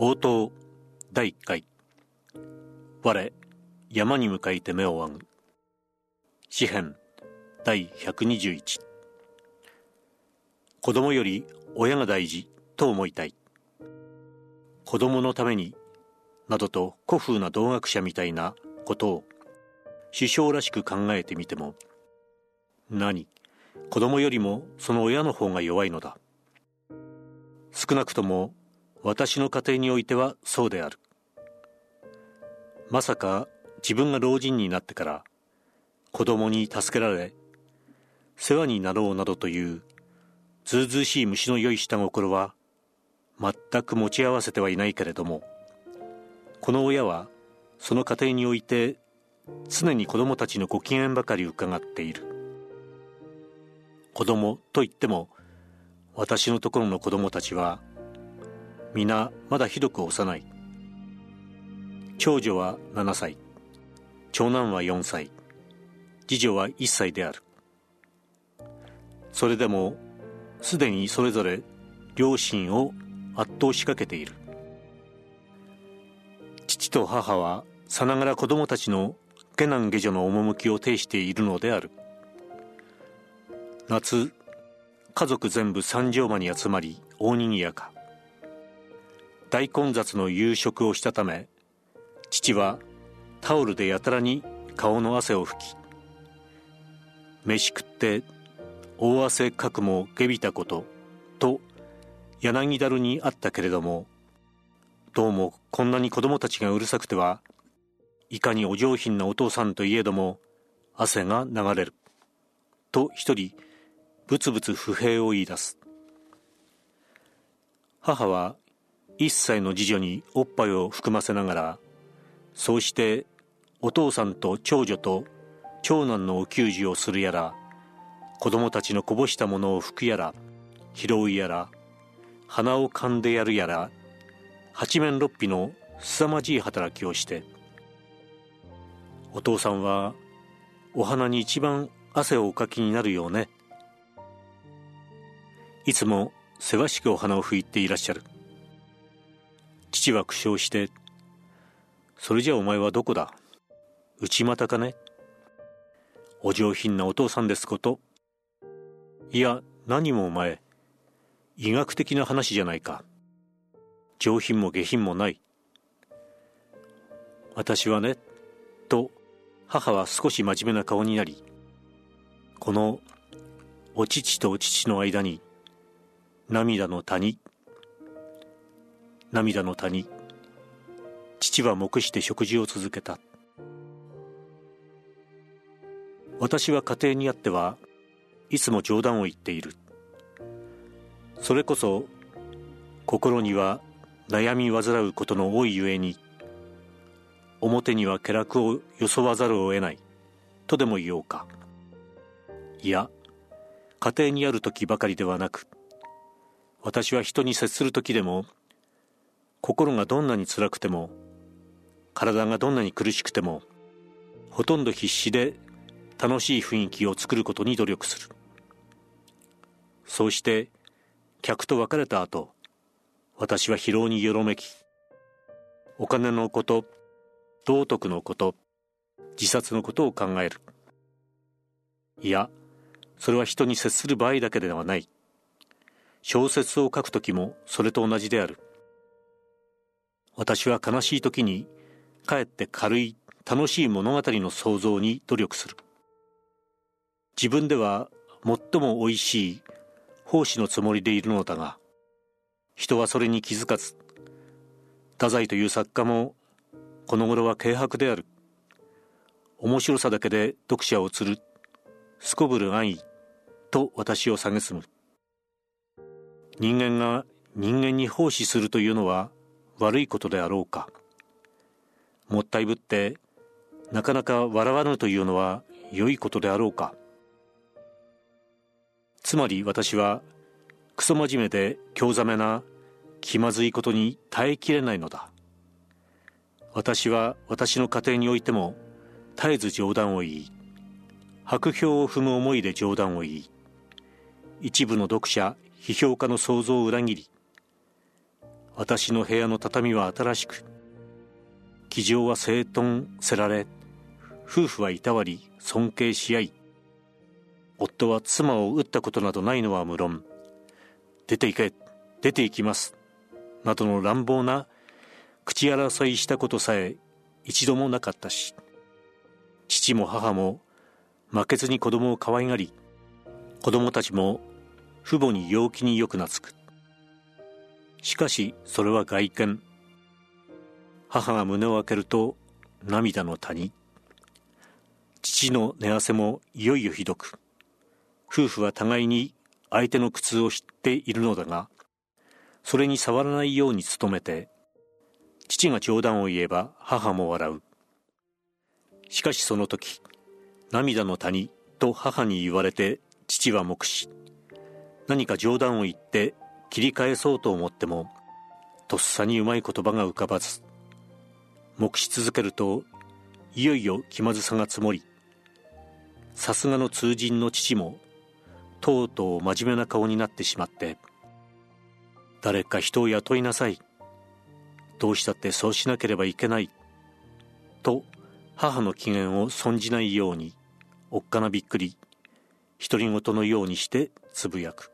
応答第1回。我山に向かいて目を上ぐ。詩編第121子供より親が大事と思いたい。子供のためになどと古風な同学者みたいなことを。首相らしく考えてみても。何？子供よりもその親の方が弱いのだ。少なくとも私の家庭においてはそうである。まさか自分が老人になってから子供に助けられ世話になろうなどというずうずうしい虫の良い下心は全く持ち合わせてはいないけれどもこの親はその家庭において常に子供たちのご機嫌ばかり伺っている。子供といっても私のところの子供たちは皆まだひどく幼い。長女は7歳。長男は4歳。次女は1歳である。それでもすでにそれぞれ両親を圧倒しかけている。父と母はさながら子供たちの下男下女の趣を呈しているのである。夏家族全部三条間に集まり大にぎやか。大混雑の夕食をしたため父はタオルでやたらに顔の汗を拭き飯食って大汗かくもげびたことと柳だるにあったけれどもどうもこんなに子供たちがうるさくてはいかにお上品なお父さんといえども汗が流れると一人ぶつぶつ不平を言い出す。母は一歳の次女におっぱいを含ませながらそうしてお父さんと長女と長男のお給仕をするやら子供たちのこぼしたものを拭くやら拾うやら鼻をかんでやるやら八面六臂の凄まじい働きをしてお父さんはお花に一番汗をおかきになるようね。いつもせわしくお花を拭いていらっしゃる。父は苦笑して「それじゃお前はどこだ？内股かね？お上品なお父さんですこと。いや何もお前医学的な話じゃないか。上品も下品もない。私はねと母は少し真面目な顔になりこのお乳とお乳の間に涙の谷涙の谷。父は黙して食事を続けた。私は家庭にあってはいつも冗談を言っている。それこそ心には悩み患うことの多いゆえに表には気楽を装わざるを得ないとでも言おうか。いや家庭にある時ばかりではなく私は人に接する時でも心がどんなに辛くても体がどんなに苦しくてもほとんど必死で楽しい雰囲気を作ることに努力する。そうして客と別れた後私は疲労によろめきお金のこと道徳のこと自殺のことを考える。いやそれは人に接する場合だけではない。小説を書く時もそれと同じである。私は悲しい時にかえって軽い楽しい物語の創造に努力する。自分では最もおいしい奉仕のつもりでいるのだが人はそれに気づかず太宰という作家もこの頃は軽薄である。面白さだけで読者を釣るすこぶる安易と私を蔑む。人間が人間に奉仕するというのは悪いことであろうか。もったいぶってなかなか笑わぬというのは良いことであろうか。つまり私はクソ真面目で興ざめな気まずいことに耐えきれないのだ。私は私の家庭においても絶えず冗談を言い白氷を踏む思いで冗談を言い一部の読者批評家の想像を裏切り私の部屋の畳は新しく気丈は整頓せられ夫婦はいたわり尊敬し合い夫は妻を撃ったことなどないのは無論出て行け出て行きますなどの乱暴な口争いしたことさえ一度もなかったし父も母も負けずに子供を可愛がり子供たちも父母に陽気によく懐く。しかしそれは外見。母が胸を開けると涙の谷。父の寝汗もいよいよひどく。夫婦は互いに相手の苦痛を知っているのだがそれに触らないように努めて父が冗談を言えば母も笑う。しかしその時涙の谷と母に言われて父は目視何か冗談を言って切り返そうと思ってもとっさにうまい言葉が浮かばず目し続けるといよいよ気まずさが積もりさすがの通人の父もとうとう真面目な顔になってしまって誰か人を雇いなさいどうしたってそうしなければいけないと母の機嫌を損じないようにおっかなびっくり独り言のようにしてつぶやく。